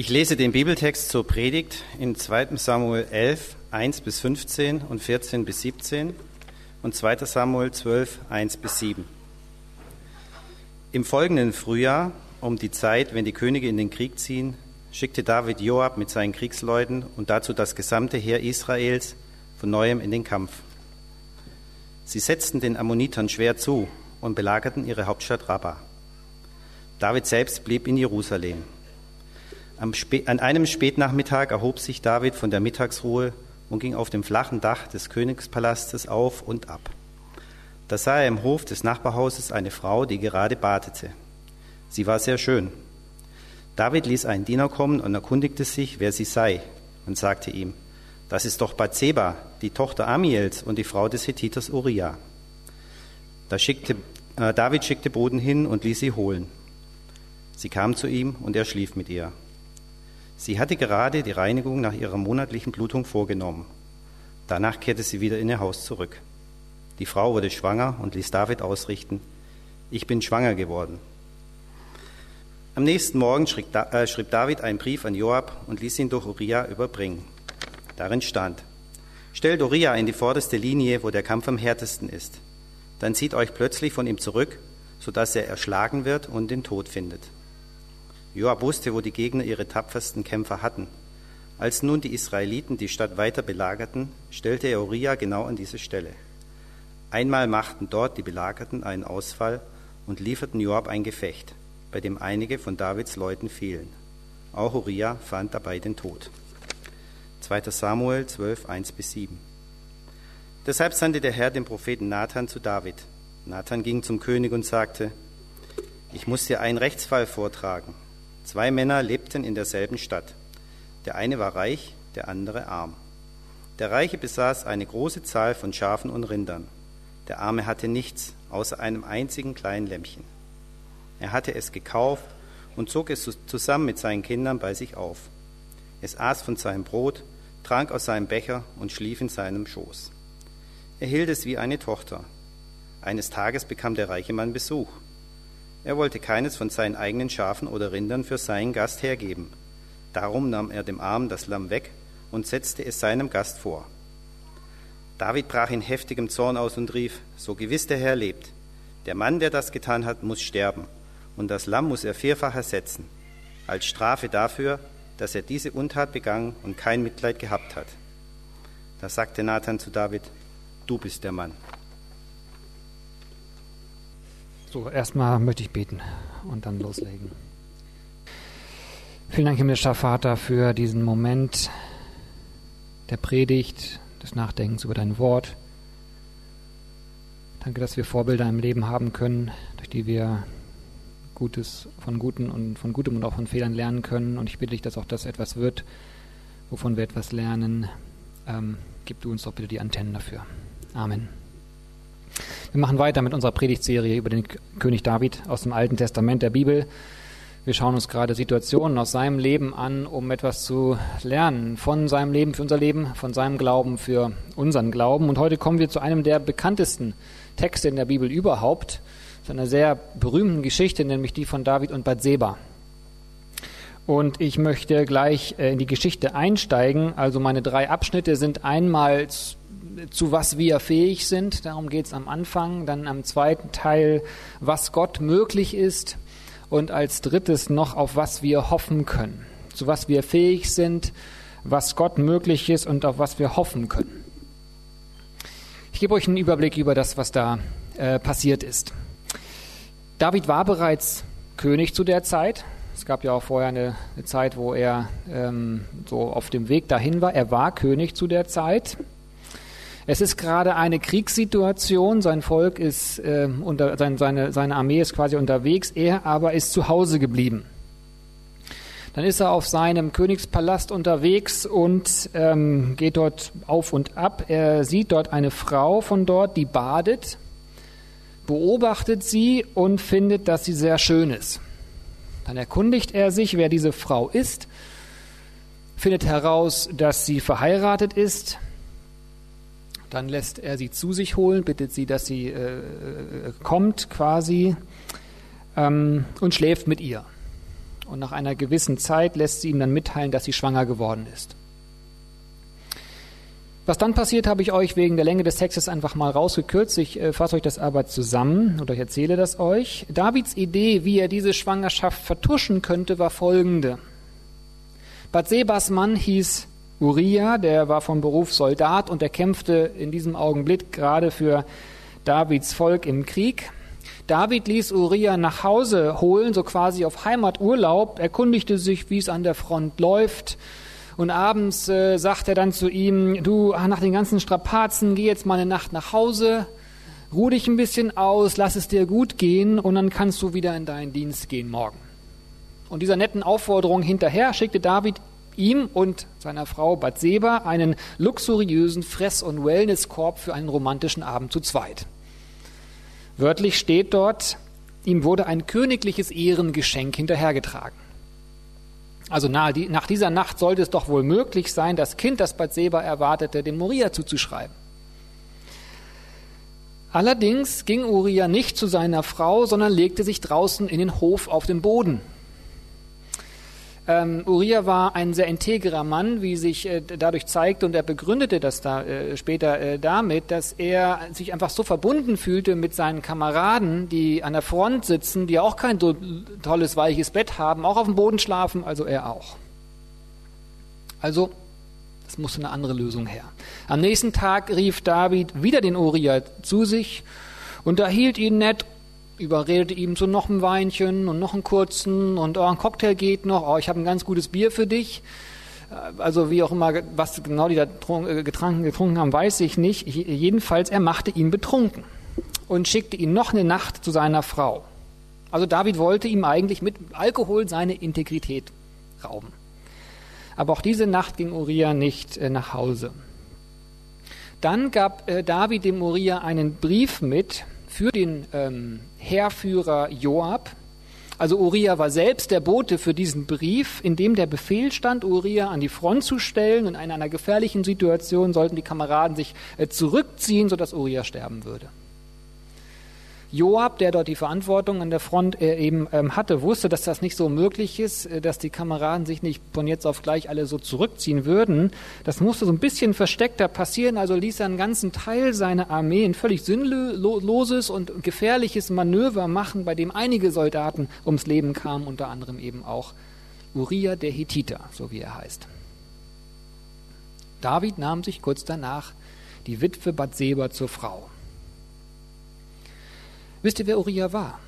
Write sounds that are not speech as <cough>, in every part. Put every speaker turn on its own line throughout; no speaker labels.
Ich lese den Bibeltext zur Predigt in 2. Samuel 11, 1 bis 15 und 14 bis 17 und 2. Samuel 12, 1 bis 7. Im folgenden Frühjahr, um die Zeit, wenn die Könige in den Krieg ziehen, schickte David Joab mit seinen Kriegsleuten und dazu das gesamte Heer Israels von neuem in den Kampf. Sie setzten den Ammonitern schwer zu und belagerten ihre Hauptstadt Rabbah. David selbst blieb in Jerusalem. An einem Spätnachmittag erhob sich David von der Mittagsruhe und ging auf dem flachen Dach des Königspalastes auf und ab. Da sah er im Hof des Nachbarhauses eine Frau, die gerade badete. Sie war sehr schön. David ließ einen Diener kommen und erkundigte sich, wer sie sei, und sagte ihm, das ist doch Bathseba, die Tochter Amiels und die Frau des Hethiters Uriah. Da schickte, äh, David schickte Boden hin und ließ sie holen. Sie kam zu ihm und er schlief mit ihr. Sie hatte gerade die Reinigung nach ihrer monatlichen Blutung vorgenommen. Danach kehrte sie wieder in ihr Haus zurück. Die Frau wurde schwanger und ließ David ausrichten, ich bin schwanger geworden. Am nächsten Morgen schrieb äh, David einen Brief an Joab und ließ ihn durch Uriah überbringen. Darin stand, stellt Uriah in die vorderste Linie, wo der Kampf am härtesten ist. Dann zieht euch plötzlich von ihm zurück, sodass er erschlagen wird und den Tod findet. Joab wusste, wo die Gegner ihre tapfersten Kämpfer hatten. Als nun die Israeliten die Stadt weiter belagerten, stellte er Uriah genau an diese Stelle. Einmal machten dort die Belagerten einen Ausfall und lieferten Joab ein Gefecht, bei dem einige von Davids Leuten fielen. Auch Uriah fand dabei den Tod. 2. Samuel 12, 1 bis 7. Deshalb sandte der Herr den Propheten Nathan zu David. Nathan ging zum König und sagte, ich muss dir einen Rechtsfall vortragen. Zwei Männer lebten in derselben Stadt. Der eine war reich, der andere arm. Der Reiche besaß eine große Zahl von Schafen und Rindern. Der Arme hatte nichts außer einem einzigen kleinen Lämmchen. Er hatte es gekauft und zog es zusammen mit seinen Kindern bei sich auf. Es aß von seinem Brot, trank aus seinem Becher und schlief in seinem Schoß. Er hielt es wie eine Tochter. Eines Tages bekam der reiche Mann Besuch. Er wollte keines von seinen eigenen Schafen oder Rindern für seinen Gast hergeben. Darum nahm er dem Armen das Lamm weg und setzte es seinem Gast vor. David brach in heftigem Zorn aus und rief, so gewiss der Herr lebt, der Mann, der das getan hat, muss sterben, und das Lamm muss er vierfach ersetzen, als Strafe dafür, dass er diese Untat begangen und kein Mitleid gehabt hat. Da sagte Nathan zu David, du bist der Mann.
So, erstmal möchte ich beten und dann loslegen. Vielen Dank, himmlischer Vater, für diesen Moment der Predigt, des Nachdenkens über dein Wort. Danke, dass wir Vorbilder im Leben haben können, durch die wir Gutes von Guten und von Gutem und auch von Fehlern lernen können. Und ich bitte dich, dass auch das etwas wird, wovon wir etwas lernen. Ähm, gib du uns doch bitte die Antennen dafür. Amen. Wir machen weiter mit unserer Predigtserie über den König David aus dem Alten Testament der Bibel. Wir schauen uns gerade Situationen aus seinem Leben an, um etwas zu lernen von seinem Leben für unser Leben, von seinem Glauben für unseren Glauben. Und heute kommen wir zu einem der bekanntesten Texte in der Bibel überhaupt, zu einer sehr berühmten Geschichte, nämlich die von David und Bathseba. Und ich möchte gleich äh, in die Geschichte einsteigen. Also meine drei Abschnitte sind einmal zu was wir fähig sind, darum geht es am Anfang, dann am zweiten Teil, was Gott möglich ist und als drittes noch, auf was wir hoffen können. Zu was wir fähig sind, was Gott möglich ist und auf was wir hoffen können. Ich gebe euch einen Überblick über das, was da äh, passiert ist. David war bereits König zu der Zeit. Es gab ja auch vorher eine, eine Zeit, wo er ähm, so auf dem Weg dahin war. Er war König zu der Zeit. Es ist gerade eine Kriegssituation, sein Volk ist äh, unter, sein, seine, seine Armee ist quasi unterwegs, er aber ist zu Hause geblieben. Dann ist er auf seinem Königspalast unterwegs und ähm, geht dort auf und ab. Er sieht dort eine Frau von dort, die badet, beobachtet sie und findet, dass sie sehr schön ist. Dann erkundigt er sich, wer diese Frau ist, findet heraus, dass sie verheiratet ist, dann lässt er sie zu sich holen, bittet sie, dass sie äh, kommt quasi ähm, und schläft mit ihr. Und nach einer gewissen Zeit lässt sie ihm dann mitteilen, dass sie schwanger geworden ist. Was dann passiert, habe ich euch wegen der Länge des Textes einfach mal rausgekürzt. Ich äh, fasse euch das aber zusammen oder ich erzähle das euch. Davids Idee, wie er diese Schwangerschaft vertuschen könnte, war folgende. Bathsebas Mann hieß Uriah, der war von Beruf Soldat und er kämpfte in diesem Augenblick gerade für Davids Volk im Krieg. David ließ Uriah nach Hause holen, so quasi auf Heimaturlaub, erkundigte sich, wie es an der Front läuft, und abends äh, sagt er dann zu ihm, du, nach den ganzen Strapazen, geh jetzt mal eine Nacht nach Hause, ruh dich ein bisschen aus, lass es dir gut gehen und dann kannst du wieder in deinen Dienst gehen morgen. Und dieser netten Aufforderung hinterher schickte David ihm und seiner Frau Bathseba einen luxuriösen Fress- und Wellnesskorb für einen romantischen Abend zu zweit. Wörtlich steht dort, ihm wurde ein königliches Ehrengeschenk hinterhergetragen. Also nach dieser Nacht sollte es doch wohl möglich sein, das Kind, das Bathseba erwartete, dem Moria zuzuschreiben. Allerdings ging Uriah nicht zu seiner Frau, sondern legte sich draußen in den Hof auf den Boden. Ähm, Uriah war ein sehr integrer Mann, wie sich äh, dadurch zeigte, und er begründete das da äh, später äh, damit, dass er sich einfach so verbunden fühlte mit seinen Kameraden, die an der Front sitzen, die auch kein so tolles, weiches Bett haben, auch auf dem Boden schlafen, also er auch. Also, es musste eine andere Lösung her. Am nächsten Tag rief David wieder den Uriah zu sich, unterhielt ihn nett überredete ihm so noch ein Weinchen und noch einen kurzen und oh, ein Cocktail geht noch, oh, ich habe ein ganz gutes Bier für dich. Äh, also wie auch immer, was genau die da äh, getrunken, getrunken haben, weiß ich nicht. Jedenfalls, er machte ihn betrunken und schickte ihn noch eine Nacht zu seiner Frau. Also David wollte ihm eigentlich mit Alkohol seine Integrität rauben. Aber auch diese Nacht ging Uriah nicht äh, nach Hause. Dann gab David dem Uriah einen Brief mit, für den ähm, Heerführer Joab. Also Uriah war selbst der Bote für diesen Brief, in dem der Befehl stand, Uriah an die Front zu stellen und in einer gefährlichen Situation sollten die Kameraden sich äh, zurückziehen, sodass Uriah sterben würde. Joab, der dort die Verantwortung an der Front äh, eben ähm, hatte, wusste, dass das nicht so möglich ist, äh, dass die Kameraden sich nicht von jetzt auf gleich alle so zurückziehen würden. Das musste so ein bisschen versteckter passieren, also ließ er einen ganzen Teil seiner Armee ein völlig sinnloses und gefährliches Manöver machen, bei dem einige Soldaten ums Leben kamen, unter anderem eben auch Uriah der Hethiter, so wie er heißt. David nahm sich kurz danach die Witwe Bathseba zur Frau. Wisst ihr, wer Uriah war?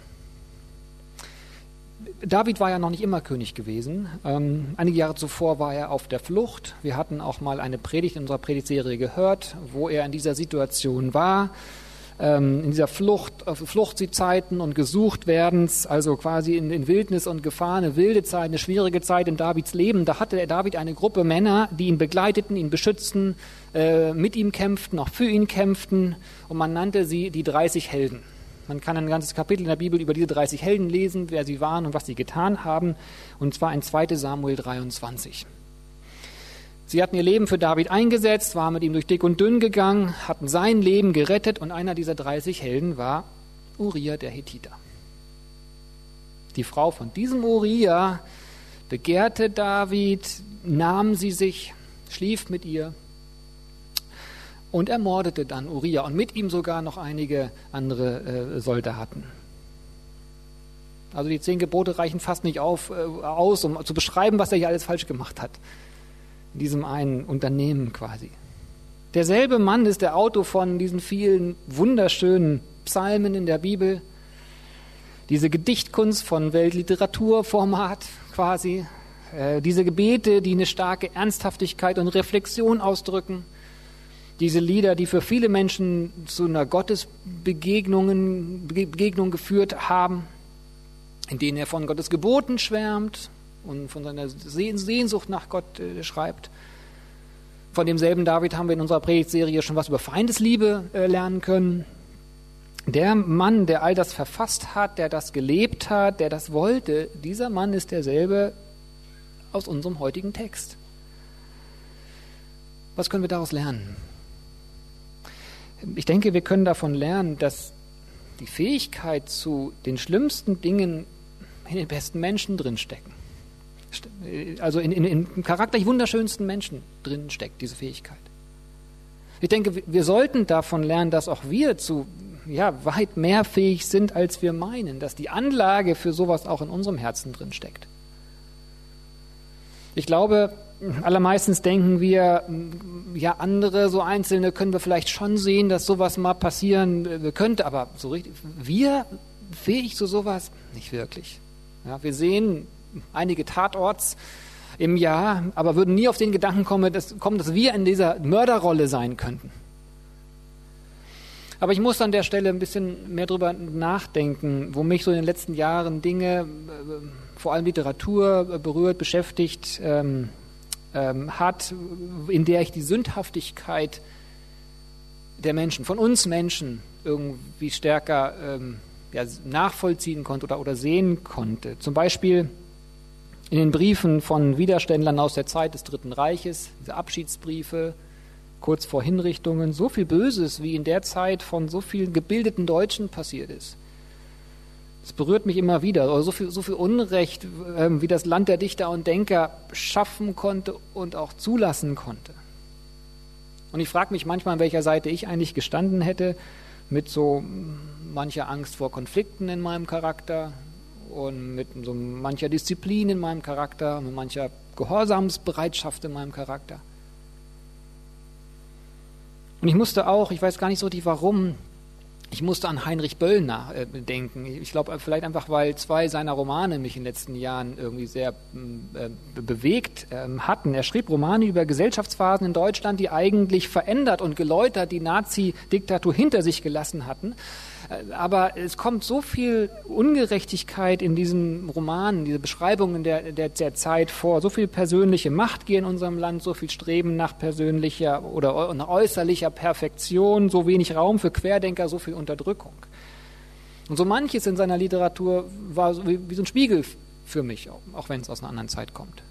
David war ja noch nicht immer König gewesen. Ähm, einige Jahre zuvor war er auf der Flucht. Wir hatten auch mal eine Predigt in unserer Predigtserie gehört, wo er in dieser Situation war, ähm, in dieser Flucht, auf Fluchtzeiten und Gesuchtwerdens, also quasi in, in Wildnis und Gefahr, eine wilde Zeit, eine schwierige Zeit in Davids Leben. Da hatte David eine Gruppe Männer, die ihn begleiteten, ihn beschützten, äh, mit ihm kämpften, auch für ihn kämpften, und man nannte sie die 30 Helden. Man kann ein ganzes Kapitel in der Bibel über diese 30 Helden lesen, wer sie waren und was sie getan haben, und zwar in 2 Samuel 23. Sie hatten ihr Leben für David eingesetzt, waren mit ihm durch dick und dünn gegangen, hatten sein Leben gerettet und einer dieser 30 Helden war Uriah der Hethiter. Die Frau von diesem Uriah begehrte David, nahm sie sich, schlief mit ihr und ermordete dann Uriah und mit ihm sogar noch einige andere äh, Soldaten. Also die zehn Gebote reichen fast nicht auf, äh, aus, um zu beschreiben, was er hier alles falsch gemacht hat. In diesem einen Unternehmen quasi. Derselbe Mann ist der Autor von diesen vielen wunderschönen Psalmen in der Bibel. Diese Gedichtkunst von Weltliteraturformat quasi. Äh, diese Gebete, die eine starke Ernsthaftigkeit und Reflexion ausdrücken diese Lieder, die für viele Menschen zu einer Gottesbegegnung Begegnung geführt haben, in denen er von Gottes Geboten schwärmt und von seiner Sehnsucht nach Gott äh, schreibt. Von demselben David haben wir in unserer Predigtserie schon was über Feindesliebe äh, lernen können. Der Mann, der all das verfasst hat, der das gelebt hat, der das wollte, dieser Mann ist derselbe aus unserem heutigen Text. Was können wir daraus lernen? Ich denke, wir können davon lernen, dass die Fähigkeit zu den schlimmsten Dingen in den besten Menschen drinstecken. also in, in, in charakterlich wunderschönsten Menschen drin steckt, diese Fähigkeit. Ich denke, wir sollten davon lernen, dass auch wir zu ja, weit mehr fähig sind, als wir meinen, dass die Anlage für sowas auch in unserem Herzen drin steckt. Ich glaube, allermeistens denken wir, ja, andere, so Einzelne können wir vielleicht schon sehen, dass sowas mal passieren äh, könnte, aber so richtig, wir fähig zu sowas? Nicht wirklich. Ja, wir sehen einige Tatorts im Jahr, aber würden nie auf den Gedanken kommen dass, kommen, dass wir in dieser Mörderrolle sein könnten. Aber ich muss an der Stelle ein bisschen mehr drüber nachdenken, wo mich so in den letzten Jahren Dinge, äh, vor allem Literatur, äh, berührt, beschäftigt ähm, ähm, hat, in der ich die Sündhaftigkeit der Menschen, von uns Menschen, irgendwie stärker ähm, ja, nachvollziehen konnte oder, oder sehen konnte. Zum Beispiel in den Briefen von Widerständlern aus der Zeit des Dritten Reiches, diese Abschiedsbriefe, kurz vor Hinrichtungen, so viel Böses, wie in der Zeit von so vielen gebildeten Deutschen passiert ist. Es berührt mich immer wieder, so viel, so viel Unrecht, ähm, wie das Land der Dichter und Denker schaffen konnte und auch zulassen konnte. Und ich frage mich manchmal, an welcher Seite ich eigentlich gestanden hätte, mit so mancher Angst vor Konflikten in meinem Charakter und mit so mancher Disziplin in meinem Charakter, mit mancher Gehorsamsbereitschaft in meinem Charakter. Und ich musste auch, ich weiß gar nicht so richtig warum, ich musste an Heinrich Böll nachdenken. Äh, ich glaube, vielleicht einfach, weil zwei seiner Romane mich in den letzten Jahren irgendwie sehr äh, bewegt ähm, hatten. Er schrieb Romane über Gesellschaftsphasen in Deutschland, die eigentlich verändert und geläutert die Nazi-Diktatur hinter sich gelassen hatten. Aber es kommt so viel Ungerechtigkeit in diesem Roman, diese Beschreibungen der, der, der Zeit vor, so viel persönliche Machtgier in unserem Land, so viel Streben nach persönlicher oder nach äußerlicher Perfektion, so wenig Raum für Querdenker, so viel Unterdrückung. Und so manches in seiner Literatur war wie, wie so ein Spiegel für mich, auch wenn es aus einer anderen Zeit kommt.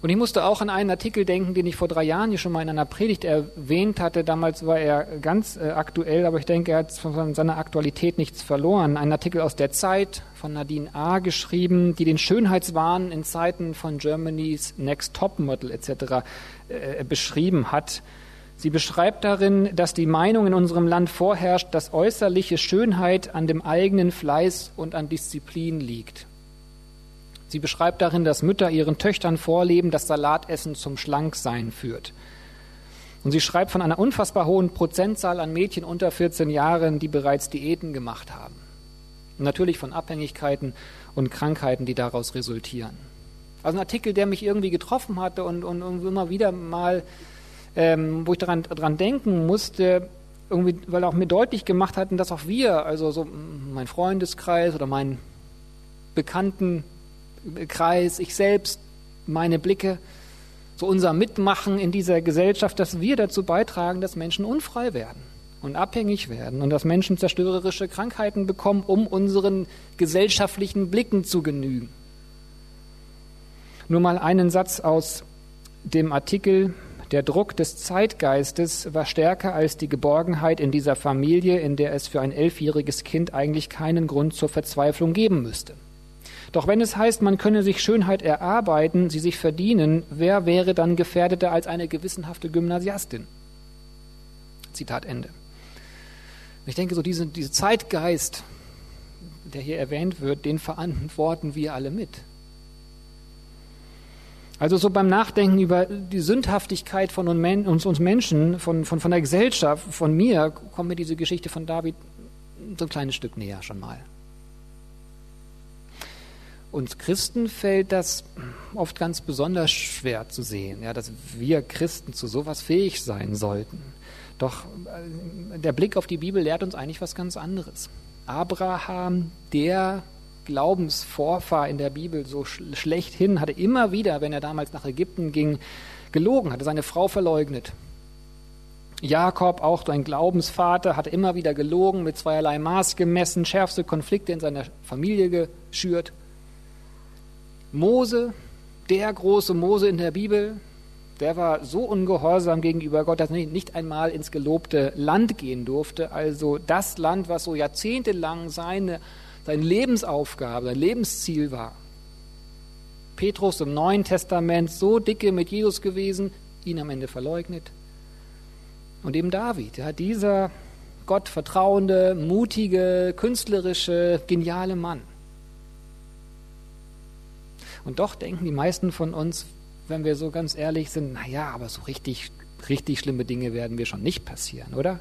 Und ich musste auch an einen Artikel denken, den ich vor drei Jahren hier schon mal in einer Predigt erwähnt hatte. Damals war er ganz äh, aktuell, aber ich denke, er hat von seiner Aktualität nichts verloren. Ein Artikel aus der Zeit von Nadine A. geschrieben, die den Schönheitswahn in Zeiten von Germany's Next Top Model etc. Äh, beschrieben hat. Sie beschreibt darin, dass die Meinung in unserem Land vorherrscht, dass äußerliche Schönheit an dem eigenen Fleiß und an Disziplin liegt. Sie beschreibt darin, dass Mütter ihren Töchtern vorleben, dass Salatessen zum Schlanksein führt. Und sie schreibt von einer unfassbar hohen Prozentzahl an Mädchen unter 14 Jahren, die bereits Diäten gemacht haben. Und natürlich von Abhängigkeiten und Krankheiten, die daraus resultieren. Also ein Artikel, der mich irgendwie getroffen hatte und, und, und immer wieder mal, ähm, wo ich daran, daran denken musste, irgendwie, weil auch mir deutlich gemacht hatten, dass auch wir, also so mein Freundeskreis oder mein Bekannten, Kreis, ich selbst, meine Blicke, so unser Mitmachen in dieser Gesellschaft, dass wir dazu beitragen, dass Menschen unfrei werden und abhängig werden und dass Menschen zerstörerische Krankheiten bekommen, um unseren gesellschaftlichen Blicken zu genügen. Nur mal einen Satz aus dem Artikel. Der Druck des Zeitgeistes war stärker als die Geborgenheit in dieser Familie, in der es für ein elfjähriges Kind eigentlich keinen Grund zur Verzweiflung geben müsste. Doch wenn es heißt, man könne sich Schönheit erarbeiten, sie sich verdienen, wer wäre dann gefährdeter als eine gewissenhafte Gymnasiastin? Zitat Ende. Ich denke, so diese, diese Zeitgeist, der hier erwähnt wird, den verantworten wir alle mit. Also so beim Nachdenken über die Sündhaftigkeit von uns, uns Menschen, von, von, von der Gesellschaft, von mir, kommt mir diese Geschichte von David so ein kleines Stück näher schon mal. Uns Christen fällt das oft ganz besonders schwer zu sehen, ja, dass wir Christen zu sowas fähig sein sollten. Doch äh, der Blick auf die Bibel lehrt uns eigentlich was ganz anderes. Abraham, der Glaubensvorfahr in der Bibel so sch schlechthin, hatte immer wieder, wenn er damals nach Ägypten ging, gelogen, hatte seine Frau verleugnet. Jakob, auch sein Glaubensvater, hatte immer wieder gelogen, mit zweierlei Maß gemessen, schärfste Konflikte in seiner Familie geschürt. Mose, der große Mose in der Bibel, der war so ungehorsam gegenüber Gott, dass er nicht einmal ins gelobte Land gehen durfte. Also das Land, was so jahrzehntelang seine, seine Lebensaufgabe, sein Lebensziel war. Petrus im Neuen Testament so dicke mit Jesus gewesen, ihn am Ende verleugnet. Und eben David, ja, dieser Gott vertrauende, mutige, künstlerische, geniale Mann. Und doch denken die meisten von uns, wenn wir so ganz ehrlich sind, naja, aber so richtig, richtig schlimme Dinge werden wir schon nicht passieren, oder?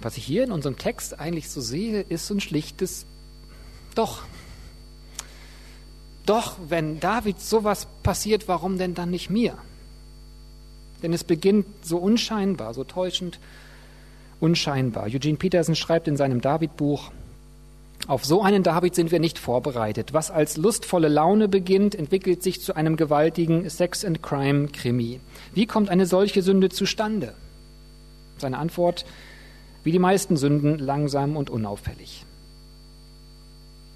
Was ich hier in unserem Text eigentlich so sehe, ist ein schlichtes Doch. Doch, wenn David sowas passiert, warum denn dann nicht mir? Denn es beginnt so unscheinbar, so täuschend unscheinbar. Eugene Peterson schreibt in seinem David-Buch, auf so einen David sind wir nicht vorbereitet. Was als lustvolle Laune beginnt, entwickelt sich zu einem gewaltigen Sex-and-Crime-Krimi. Wie kommt eine solche Sünde zustande? Seine Antwort, wie die meisten Sünden, langsam und unauffällig.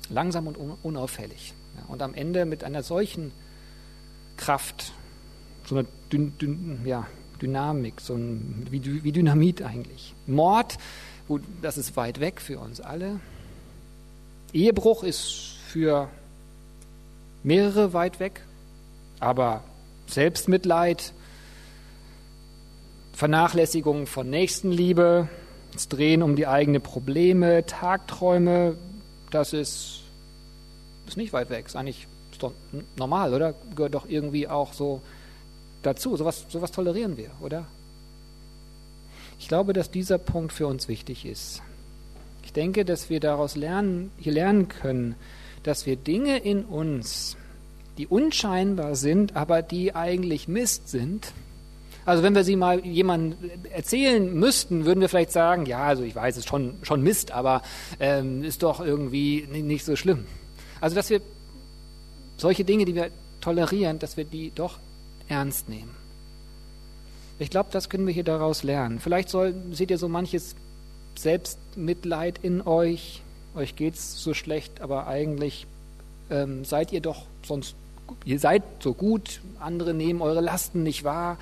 Langsam und unauffällig. Und am Ende mit einer solchen Kraft, so einer Dün Dün ja, Dynamik, so ein, wie, wie Dynamit eigentlich. Mord, gut, das ist weit weg für uns alle. Ehebruch ist für mehrere weit weg, aber Selbstmitleid, Vernachlässigung von Nächstenliebe, das Drehen um die eigenen Probleme, Tagträume, das ist, ist nicht weit weg. Ist eigentlich ist doch normal, oder? Gehört doch irgendwie auch so dazu. Sowas, sowas tolerieren wir, oder? Ich glaube, dass dieser Punkt für uns wichtig ist denke, dass wir daraus lernen, hier lernen können, dass wir Dinge in uns, die unscheinbar sind, aber die eigentlich Mist sind. Also wenn wir sie mal jemandem erzählen müssten, würden wir vielleicht sagen, ja, also ich weiß, es ist schon, schon Mist, aber ähm, ist doch irgendwie nicht so schlimm. Also dass wir solche Dinge, die wir tolerieren, dass wir die doch ernst nehmen. Ich glaube, das können wir hier daraus lernen. Vielleicht soll, seht ihr so manches Selbstmitleid in euch, euch geht es so schlecht, aber eigentlich ähm, seid ihr doch sonst, ihr seid so gut, andere nehmen eure Lasten nicht wahr.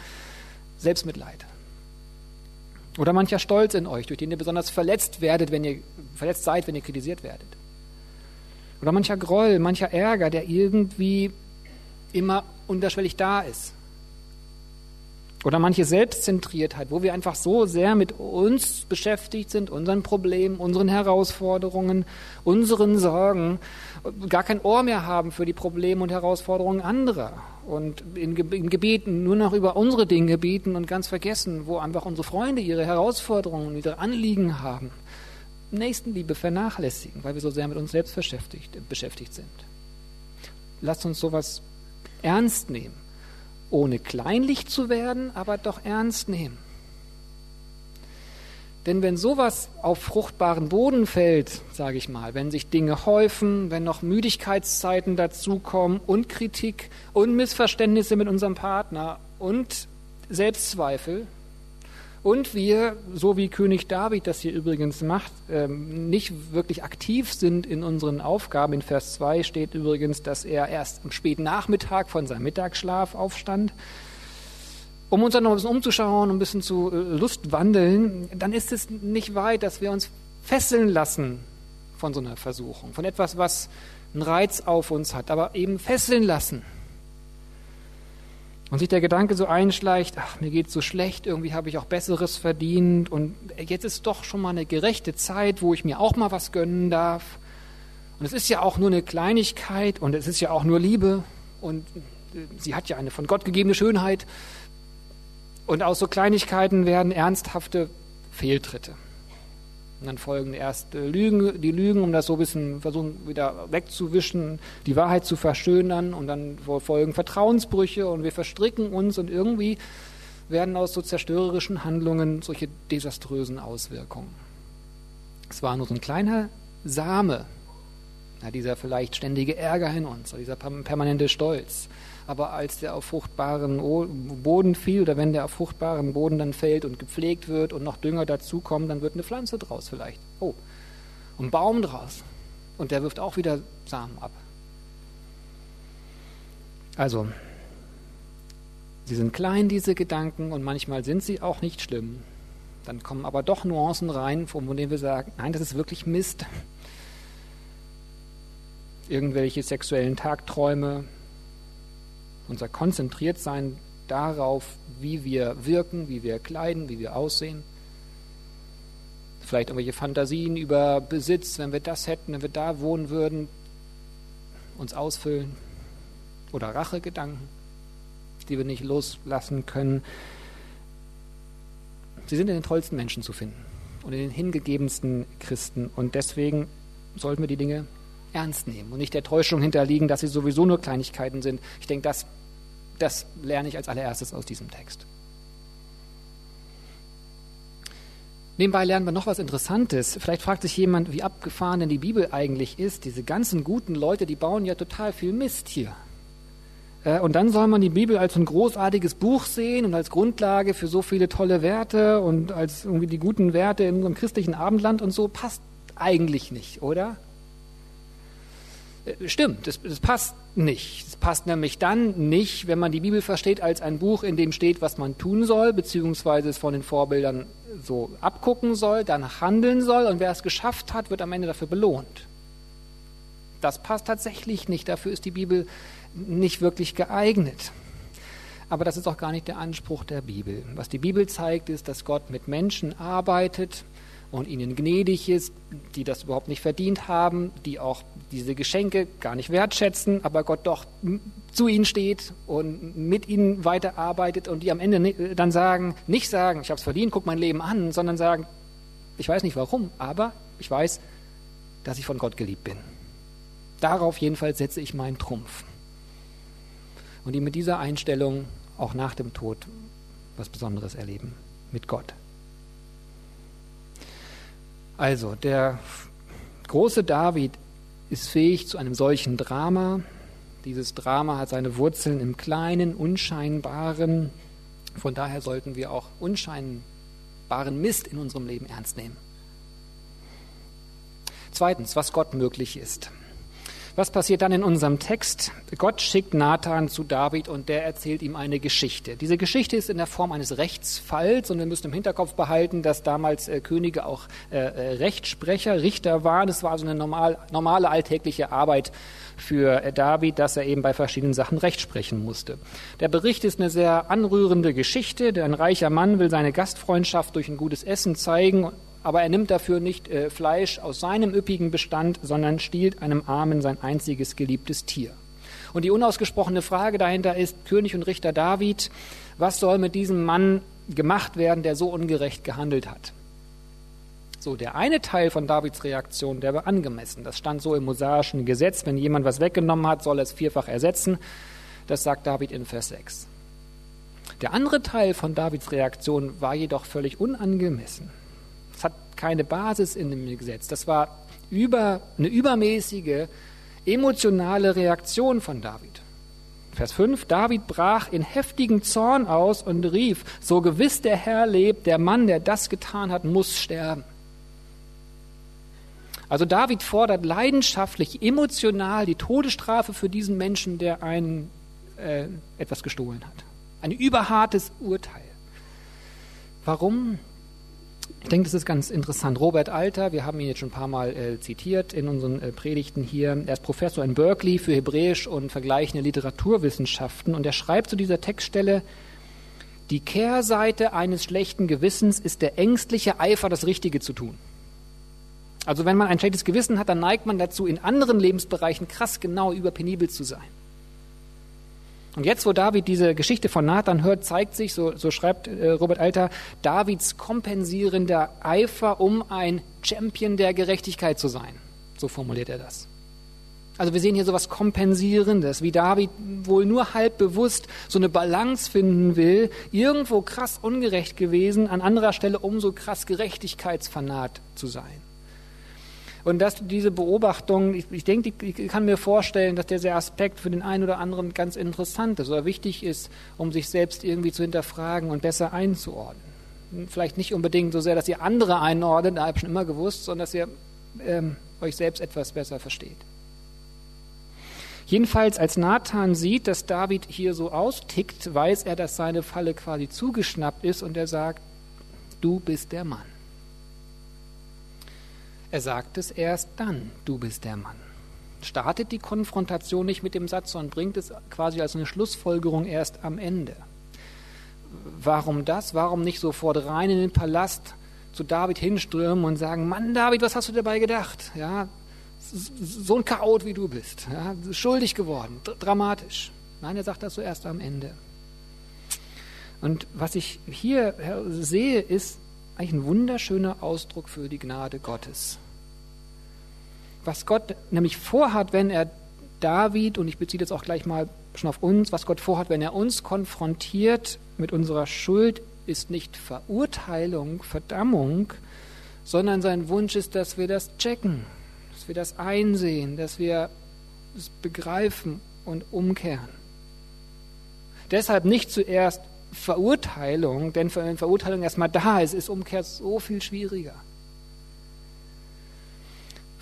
Selbstmitleid. Oder mancher Stolz in euch, durch den ihr besonders verletzt werdet, wenn ihr verletzt seid, wenn ihr kritisiert werdet. Oder mancher Groll, mancher Ärger, der irgendwie immer unterschwellig da ist. Oder manche Selbstzentriertheit, wo wir einfach so sehr mit uns beschäftigt sind, unseren Problemen, unseren Herausforderungen, unseren Sorgen, gar kein Ohr mehr haben für die Probleme und Herausforderungen anderer. Und in, in Gebeten nur noch über unsere Dinge beten und ganz vergessen, wo einfach unsere Freunde ihre Herausforderungen und ihre Anliegen haben. Nächstenliebe vernachlässigen, weil wir so sehr mit uns selbst beschäftigt, beschäftigt sind. Lasst uns sowas ernst nehmen ohne kleinlich zu werden, aber doch ernst nehmen. Denn wenn sowas auf fruchtbaren Boden fällt, sage ich mal, wenn sich Dinge häufen, wenn noch Müdigkeitszeiten dazukommen und Kritik und Missverständnisse mit unserem Partner und Selbstzweifel, und wir, so wie König David das hier übrigens macht, ähm, nicht wirklich aktiv sind in unseren Aufgaben. In Vers 2 steht übrigens, dass er erst am späten Nachmittag von seinem Mittagsschlaf aufstand. Um uns dann noch ein bisschen umzuschauen, ein bisschen zu äh, Lust wandeln, dann ist es nicht weit, dass wir uns fesseln lassen von so einer Versuchung, von etwas, was einen Reiz auf uns hat, aber eben fesseln lassen und sich der Gedanke so einschleicht, ach, mir geht so schlecht, irgendwie habe ich auch Besseres verdient und jetzt ist doch schon mal eine gerechte Zeit, wo ich mir auch mal was gönnen darf. Und es ist ja auch nur eine Kleinigkeit und es ist ja auch nur Liebe und äh, sie hat ja eine von Gott gegebene Schönheit. Und aus so Kleinigkeiten werden ernsthafte Fehltritte. Und dann folgen erst Lügen, die Lügen, um das so ein bisschen versuchen wieder wegzuwischen, die Wahrheit zu verschönern. Und dann folgen Vertrauensbrüche und wir verstricken uns. Und irgendwie werden aus so zerstörerischen Handlungen solche desaströsen Auswirkungen. Es war nur so ein kleiner Same, ja, dieser vielleicht ständige Ärger in uns, dieser permanente Stolz aber als der auf fruchtbaren Boden fiel oder wenn der auf fruchtbaren Boden dann fällt und gepflegt wird und noch Dünger dazukommt, dann wird eine Pflanze draus vielleicht. Oh, ein Baum draus. Und der wirft auch wieder Samen ab. Also, sie sind klein, diese Gedanken, und manchmal sind sie auch nicht schlimm. Dann kommen aber doch Nuancen rein, von denen wir sagen, nein, das ist wirklich Mist. irgendwelche sexuellen Tagträume, unser Konzentriertsein darauf, wie wir wirken, wie wir kleiden, wie wir aussehen. Vielleicht irgendwelche Fantasien über Besitz, wenn wir das hätten, wenn wir da wohnen würden, uns ausfüllen. Oder Rachegedanken, die wir nicht loslassen können. Sie sind in den tollsten Menschen zu finden und in den hingegebensten Christen. Und deswegen sollten wir die Dinge ernst nehmen und nicht der Täuschung hinterliegen, dass sie sowieso nur Kleinigkeiten sind. Ich denke, das, das lerne ich als allererstes aus diesem Text. Nebenbei lernen wir noch was Interessantes. Vielleicht fragt sich jemand, wie abgefahren denn die Bibel eigentlich ist. Diese ganzen guten Leute, die bauen ja total viel Mist hier. Äh, und dann soll man die Bibel als ein großartiges Buch sehen und als Grundlage für so viele tolle Werte und als irgendwie die guten Werte in unserem christlichen Abendland und so passt eigentlich nicht, oder? Äh, stimmt, das, das passt nicht. Es passt nämlich dann nicht, wenn man die Bibel versteht als ein Buch, in dem steht, was man tun soll, beziehungsweise es von den Vorbildern so abgucken soll, danach handeln soll und wer es geschafft hat, wird am Ende dafür belohnt. Das passt tatsächlich nicht. Dafür ist die Bibel nicht wirklich geeignet. Aber das ist auch gar nicht der Anspruch der Bibel. Was die Bibel zeigt, ist, dass Gott mit Menschen arbeitet und ihnen gnädig ist, die das überhaupt nicht verdient haben, die auch diese Geschenke gar nicht wertschätzen, aber Gott doch zu ihnen steht und mit ihnen weiterarbeitet und die am Ende dann sagen, nicht sagen, ich habe es verdient, guck mein Leben an, sondern sagen, ich weiß nicht warum, aber ich weiß, dass ich von Gott geliebt bin. Darauf jedenfalls setze ich meinen Trumpf. Und die mit dieser Einstellung auch nach dem Tod was Besonderes erleben mit Gott. Also, der große David ist fähig zu einem solchen Drama. Dieses Drama hat seine Wurzeln im Kleinen, Unscheinbaren. Von daher sollten wir auch unscheinbaren Mist in unserem Leben ernst nehmen. Zweitens, was Gott möglich ist. Was passiert dann in unserem Text? Gott schickt Nathan zu David und der erzählt ihm eine Geschichte. Diese Geschichte ist in der Form eines Rechtsfalls und wir müssen im Hinterkopf behalten, dass damals äh, Könige auch äh, äh Rechtssprecher, Richter waren. Das war also eine normal, normale alltägliche Arbeit für äh, David, dass er eben bei verschiedenen Sachen Recht sprechen musste. Der Bericht ist eine sehr anrührende Geschichte. Ein reicher Mann will seine Gastfreundschaft durch ein gutes Essen zeigen aber er nimmt dafür nicht äh, Fleisch aus seinem üppigen Bestand, sondern stiehlt einem Armen sein einziges geliebtes Tier. Und die unausgesprochene Frage dahinter ist, König und Richter David, was soll mit diesem Mann gemacht werden, der so ungerecht gehandelt hat? So, der eine Teil von Davids Reaktion, der war angemessen. Das stand so im mosaischen Gesetz. Wenn jemand was weggenommen hat, soll er es vierfach ersetzen. Das sagt David in Vers 6. Der andere Teil von Davids Reaktion war jedoch völlig unangemessen. Es hat keine Basis in dem Gesetz. Das war über, eine übermäßige emotionale Reaktion von David. Vers 5, David brach in heftigen Zorn aus und rief, so gewiss der Herr lebt, der Mann, der das getan hat, muss sterben. Also David fordert leidenschaftlich, emotional die Todesstrafe für diesen Menschen, der einen äh, etwas gestohlen hat. Ein überhartes Urteil. Warum? Ich denke, das ist ganz interessant. Robert Alter, wir haben ihn jetzt schon ein paar Mal äh, zitiert in unseren äh, Predigten hier. Er ist Professor in Berkeley für Hebräisch und vergleichende Literaturwissenschaften und er schreibt zu dieser Textstelle, die Kehrseite eines schlechten Gewissens ist der ängstliche Eifer, das Richtige zu tun. Also wenn man ein schlechtes Gewissen hat, dann neigt man dazu, in anderen Lebensbereichen krass genau überpenibel zu sein. Und jetzt, wo David diese Geschichte von Nathan hört, zeigt sich, so, so schreibt äh, Robert Alter, Davids kompensierender Eifer, um ein Champion der Gerechtigkeit zu sein. So formuliert er das. Also wir sehen hier so was Kompensierendes, wie David wohl nur halb bewusst so eine Balance finden will, irgendwo krass ungerecht gewesen, an anderer Stelle umso krass gerechtigkeitsfanat zu sein. Und dass diese Beobachtung, ich, ich denke, ich kann mir vorstellen, dass dieser Aspekt für den einen oder anderen ganz interessant ist oder wichtig ist, um sich selbst irgendwie zu hinterfragen und besser einzuordnen. Vielleicht nicht unbedingt so sehr, dass ihr andere einordnet, da habe ich schon immer gewusst, sondern dass ihr ähm, euch selbst etwas besser versteht. Jedenfalls, als Nathan sieht, dass David hier so austickt, weiß er, dass seine Falle quasi zugeschnappt ist und er sagt, du bist der Mann. Er sagt es erst dann, du bist der Mann. startet die Konfrontation nicht mit dem Satz, sondern bringt es quasi als eine Schlussfolgerung erst am Ende. Warum das? Warum nicht sofort rein in den Palast zu David hinströmen und sagen, Mann David, was hast du dabei gedacht? Ja, so ein Chaot wie du bist, ja, schuldig geworden, dramatisch. Nein, er sagt das so erst am Ende. Und was ich hier sehe, ist eigentlich ein wunderschöner Ausdruck für die Gnade Gottes. Was Gott nämlich vorhat, wenn er David, und ich beziehe jetzt auch gleich mal schon auf uns, was Gott vorhat, wenn er uns konfrontiert mit unserer Schuld, ist nicht Verurteilung, Verdammung, sondern sein Wunsch ist, dass wir das checken, dass wir das einsehen, dass wir es begreifen und umkehren. Deshalb nicht zuerst Verurteilung, denn wenn Verurteilung erstmal da ist, ist Umkehr so viel schwieriger.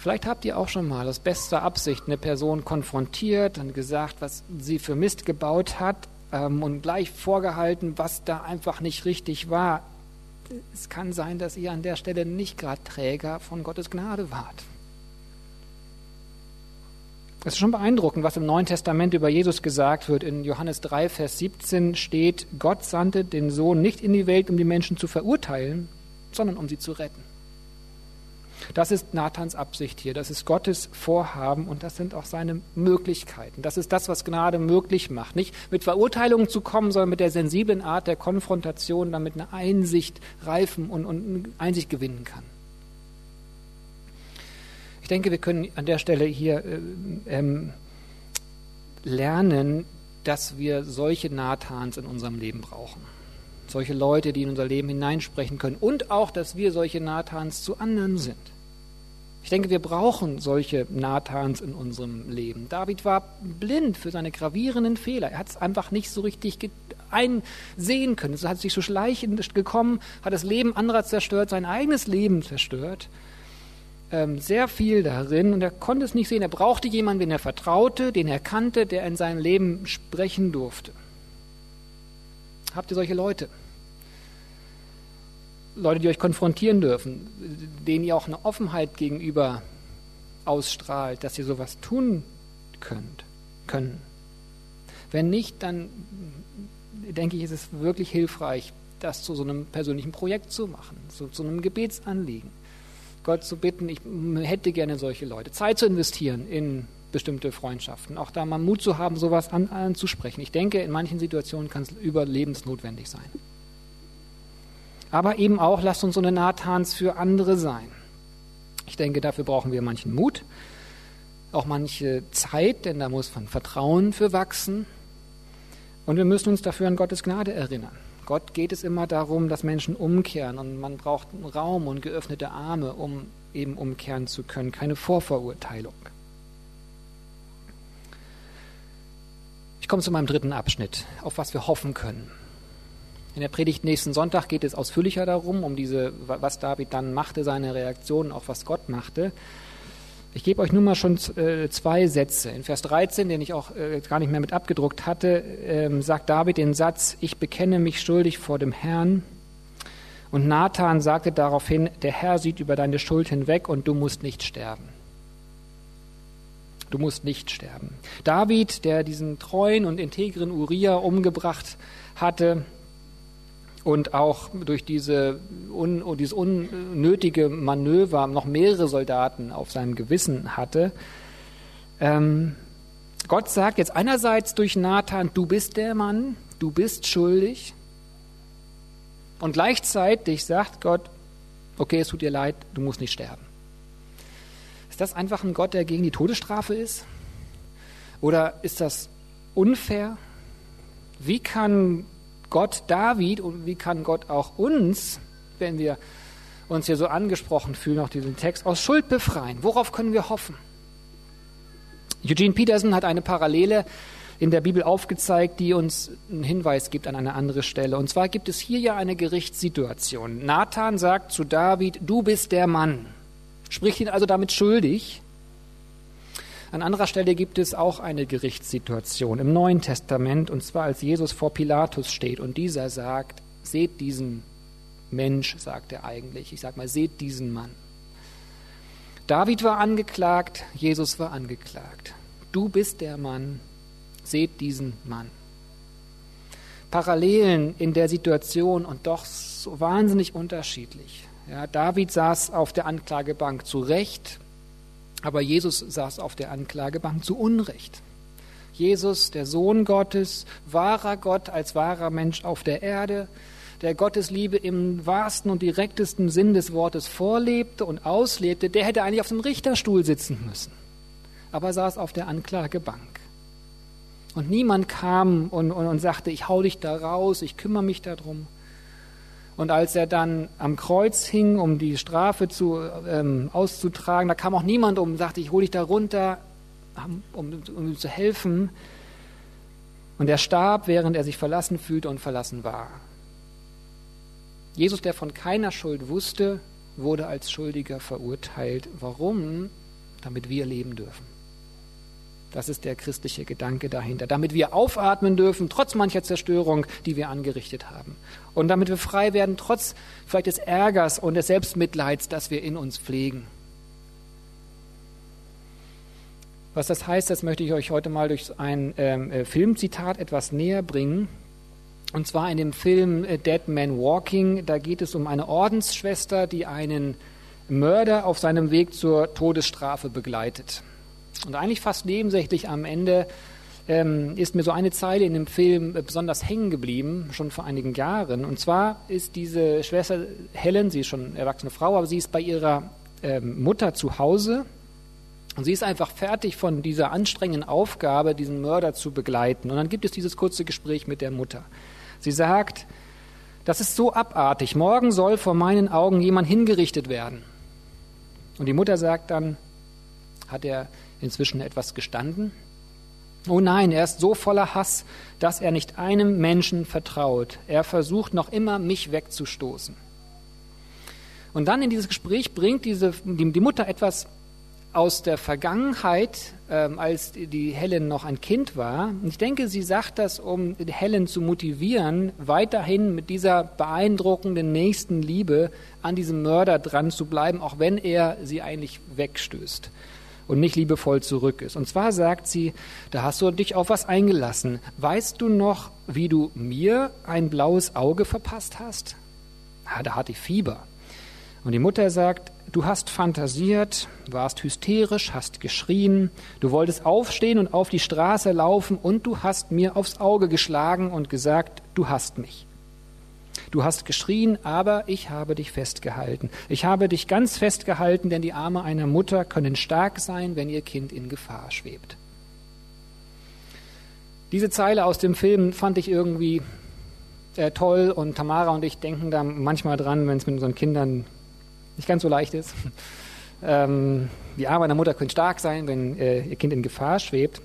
Vielleicht habt ihr auch schon mal aus bester Absicht eine Person konfrontiert und gesagt, was sie für Mist gebaut hat ähm, und gleich vorgehalten, was da einfach nicht richtig war. Es kann sein, dass ihr an der Stelle nicht gerade Träger von Gottes Gnade wart. Es ist schon beeindruckend, was im Neuen Testament über Jesus gesagt wird. In Johannes 3, Vers 17 steht, Gott sandte den Sohn nicht in die Welt, um die Menschen zu verurteilen, sondern um sie zu retten. Das ist Nathans Absicht hier, das ist Gottes Vorhaben und das sind auch seine Möglichkeiten. Das ist das, was Gnade möglich macht. Nicht mit Verurteilungen zu kommen, sondern mit der sensiblen Art der Konfrontation, damit eine Einsicht reifen und, und Einsicht gewinnen kann. Ich denke, wir können an der Stelle hier äh, ähm, lernen, dass wir solche Nathans in unserem Leben brauchen. Solche Leute, die in unser Leben hineinsprechen können. Und auch, dass wir solche Nathans zu anderen sind. Ich denke, wir brauchen solche Nathans in unserem Leben. David war blind für seine gravierenden Fehler. Er hat es einfach nicht so richtig einsehen können. Es hat sich so schleichend gekommen, hat das Leben anderer zerstört, sein eigenes Leben zerstört ähm, sehr viel darin und er konnte es nicht sehen. Er brauchte jemanden, den er vertraute, den er kannte, der in seinem Leben sprechen durfte. Habt ihr solche Leute? Leute, die euch konfrontieren dürfen, denen ihr auch eine Offenheit gegenüber ausstrahlt, dass ihr sowas tun könnt, können. Wenn nicht, dann denke ich, ist es wirklich hilfreich, das zu so einem persönlichen Projekt zu machen, zu, zu einem Gebetsanliegen. Gott zu bitten, ich hätte gerne solche Leute. Zeit zu investieren in bestimmte Freundschaften. Auch da mal Mut zu haben, sowas an, anzusprechen. Ich denke, in manchen Situationen kann es überlebensnotwendig sein. Aber eben auch, lasst uns so eine Nathans für andere sein. Ich denke, dafür brauchen wir manchen Mut, auch manche Zeit, denn da muss man Vertrauen für wachsen. Und wir müssen uns dafür an Gottes Gnade erinnern. Gott geht es immer darum, dass Menschen umkehren und man braucht Raum und geöffnete Arme, um eben umkehren zu können, keine Vorverurteilung. Ich komme zu meinem dritten Abschnitt, auf was wir hoffen können. In der Predigt nächsten Sonntag geht es ausführlicher darum, um diese, was David dann machte, seine Reaktion, auch was Gott machte. Ich gebe euch nun mal schon äh, zwei Sätze. In Vers 13, den ich auch äh, gar nicht mehr mit abgedruckt hatte, ähm, sagt David den Satz, ich bekenne mich schuldig vor dem Herrn. Und Nathan sagte daraufhin, der Herr sieht über deine Schuld hinweg und du musst nicht sterben. Du musst nicht sterben. David, der diesen treuen und integren Uriah umgebracht hatte, und auch durch diese un, dieses unnötige Manöver noch mehrere Soldaten auf seinem Gewissen hatte. Ähm, Gott sagt jetzt einerseits durch Nathan, du bist der Mann, du bist schuldig. Und gleichzeitig sagt Gott, okay, es tut dir leid, du musst nicht sterben. Ist das einfach ein Gott, der gegen die Todesstrafe ist? Oder ist das unfair? Wie kann Gott David und wie kann Gott auch uns, wenn wir uns hier so angesprochen fühlen, auch diesen Text, aus Schuld befreien? Worauf können wir hoffen? Eugene Peterson hat eine Parallele in der Bibel aufgezeigt, die uns einen Hinweis gibt an eine andere Stelle. Und zwar gibt es hier ja eine Gerichtssituation. Nathan sagt zu David, du bist der Mann. Spricht ihn also damit schuldig. An anderer Stelle gibt es auch eine Gerichtssituation im Neuen Testament, und zwar als Jesus vor Pilatus steht und dieser sagt, seht diesen Mensch, sagt er eigentlich, ich sage mal, seht diesen Mann. David war angeklagt, Jesus war angeklagt. Du bist der Mann, seht diesen Mann. Parallelen in der Situation und doch so wahnsinnig unterschiedlich. Ja, David saß auf der Anklagebank zu Recht, aber Jesus saß auf der Anklagebank zu Unrecht. Jesus, der Sohn Gottes, wahrer Gott als wahrer Mensch auf der Erde, der Gottes Liebe im wahrsten und direktesten Sinn des Wortes vorlebte und auslebte, der hätte eigentlich auf dem Richterstuhl sitzen müssen, aber saß auf der Anklagebank. Und niemand kam und, und, und sagte, ich hau dich da raus, ich kümmere mich darum. Und als er dann am Kreuz hing, um die Strafe zu, ähm, auszutragen, da kam auch niemand um und sagte, ich hole dich da runter, um, um ihm zu helfen. Und er starb, während er sich verlassen fühlte und verlassen war. Jesus, der von keiner Schuld wusste, wurde als Schuldiger verurteilt. Warum? Damit wir leben dürfen. Das ist der christliche Gedanke dahinter. Damit wir aufatmen dürfen, trotz mancher Zerstörung, die wir angerichtet haben. Und damit wir frei werden, trotz vielleicht des Ärgers und des Selbstmitleids, das wir in uns pflegen. Was das heißt, das möchte ich euch heute mal durch ein ähm, äh, Filmzitat etwas näher bringen. Und zwar in dem Film äh, Dead Man Walking. Da geht es um eine Ordensschwester, die einen Mörder auf seinem Weg zur Todesstrafe begleitet. Und eigentlich fast nebensächlich am Ende ähm, ist mir so eine Zeile in dem Film besonders hängen geblieben, schon vor einigen Jahren. Und zwar ist diese Schwester Helen, sie ist schon erwachsene Frau, aber sie ist bei ihrer ähm, Mutter zu Hause. Und sie ist einfach fertig von dieser anstrengenden Aufgabe, diesen Mörder zu begleiten. Und dann gibt es dieses kurze Gespräch mit der Mutter. Sie sagt, das ist so abartig. Morgen soll vor meinen Augen jemand hingerichtet werden. Und die Mutter sagt dann, hat er inzwischen etwas gestanden? Oh nein, er ist so voller Hass, dass er nicht einem Menschen vertraut. Er versucht noch immer, mich wegzustoßen. Und dann in dieses Gespräch bringt diese, die, die Mutter etwas aus der Vergangenheit, ähm, als die Helen noch ein Kind war. Ich denke, sie sagt das, um Helen zu motivieren, weiterhin mit dieser beeindruckenden nächsten Liebe an diesem Mörder dran zu bleiben, auch wenn er sie eigentlich wegstößt und nicht liebevoll zurück ist. Und zwar sagt sie, da hast du dich auf was eingelassen. Weißt du noch, wie du mir ein blaues Auge verpasst hast? Ja, da hatte ich Fieber. Und die Mutter sagt, du hast fantasiert, warst hysterisch, hast geschrien, du wolltest aufstehen und auf die Straße laufen und du hast mir aufs Auge geschlagen und gesagt, du hast mich. Du hast geschrien, aber ich habe dich festgehalten. Ich habe dich ganz festgehalten, denn die Arme einer Mutter können stark sein, wenn ihr Kind in Gefahr schwebt. Diese Zeile aus dem Film fand ich irgendwie äh, toll und Tamara und ich denken da manchmal dran, wenn es mit unseren Kindern nicht ganz so leicht ist. <laughs> Ähm, die Arme einer Mutter können stark sein, wenn äh, ihr Kind in Gefahr schwebt.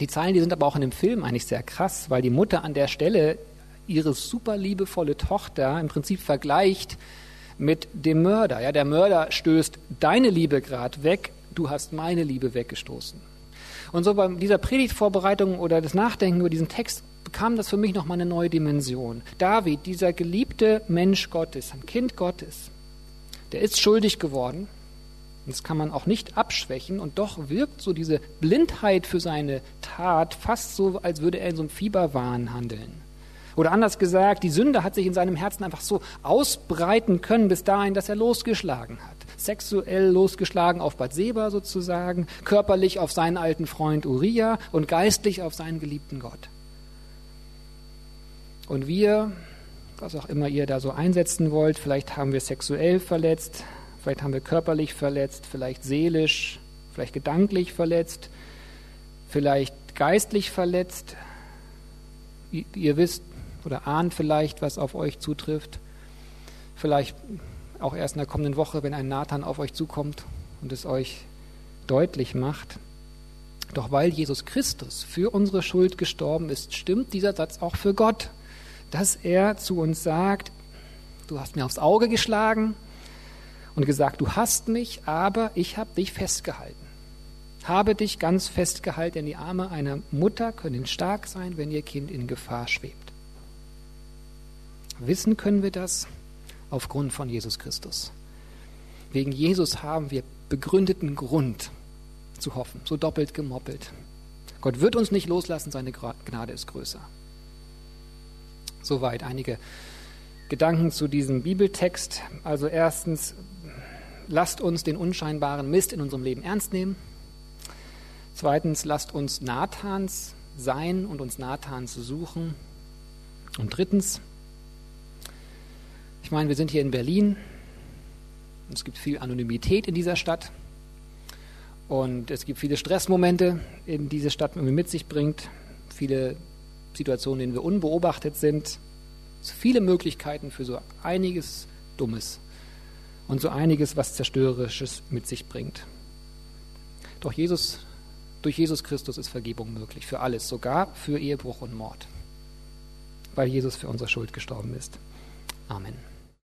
Die Zeilen, die sind aber auch in dem Film eigentlich sehr krass, weil die Mutter an der Stelle ihre super liebevolle Tochter im Prinzip vergleicht mit dem Mörder. Ja, der Mörder stößt deine Liebe gerade weg, du hast meine Liebe weggestoßen. Und so bei dieser Predigtvorbereitung oder das Nachdenken über diesen Text bekam das für mich nochmal eine neue Dimension. David, dieser geliebte Mensch Gottes, ein Kind Gottes, der ist schuldig geworden. Das kann man auch nicht abschwächen und doch wirkt so diese Blindheit für seine Tat fast so, als würde er in so einem Fieberwahn handeln. Oder anders gesagt, die Sünde hat sich in seinem Herzen einfach so ausbreiten können bis dahin, dass er losgeschlagen hat. Sexuell losgeschlagen auf Bad Seba sozusagen, körperlich auf seinen alten Freund Uriah und geistlich auf seinen geliebten Gott. Und wir was auch immer ihr da so einsetzen wollt. Vielleicht haben wir sexuell verletzt, vielleicht haben wir körperlich verletzt, vielleicht seelisch, vielleicht gedanklich verletzt, vielleicht geistlich verletzt. Ihr wisst oder ahnt vielleicht, was auf euch zutrifft. Vielleicht auch erst in der kommenden Woche, wenn ein Nathan auf euch zukommt und es euch deutlich macht. Doch weil Jesus Christus für unsere Schuld gestorben ist, stimmt dieser Satz auch für Gott dass er zu uns sagt, du hast mir aufs Auge geschlagen und gesagt, du hast mich, aber ich habe dich festgehalten. Habe dich ganz festgehalten, denn die Arme einer Mutter können stark sein, wenn ihr Kind in Gefahr schwebt. Wissen können wir das aufgrund von Jesus Christus. Wegen Jesus haben wir begründeten Grund zu hoffen, so doppelt gemoppelt. Gott wird uns nicht loslassen, seine Gnade ist größer. Soweit einige Gedanken zu diesem Bibeltext. Also erstens, lasst uns den unscheinbaren Mist in unserem Leben ernst nehmen. Zweitens, lasst uns Nathans sein und uns Nathans suchen. Und drittens, ich meine, wir sind hier in Berlin. Es gibt viel Anonymität in dieser Stadt. Und es gibt viele Stressmomente, in diese Stadt mit sich bringt. Viele Situationen, in denen wir unbeobachtet sind. Viele Möglichkeiten für so einiges Dummes und so einiges, was Zerstörerisches mit sich bringt. Doch Jesus, durch Jesus Christus ist Vergebung möglich für alles, sogar für Ehebruch und Mord, weil Jesus für unsere Schuld gestorben ist. Amen.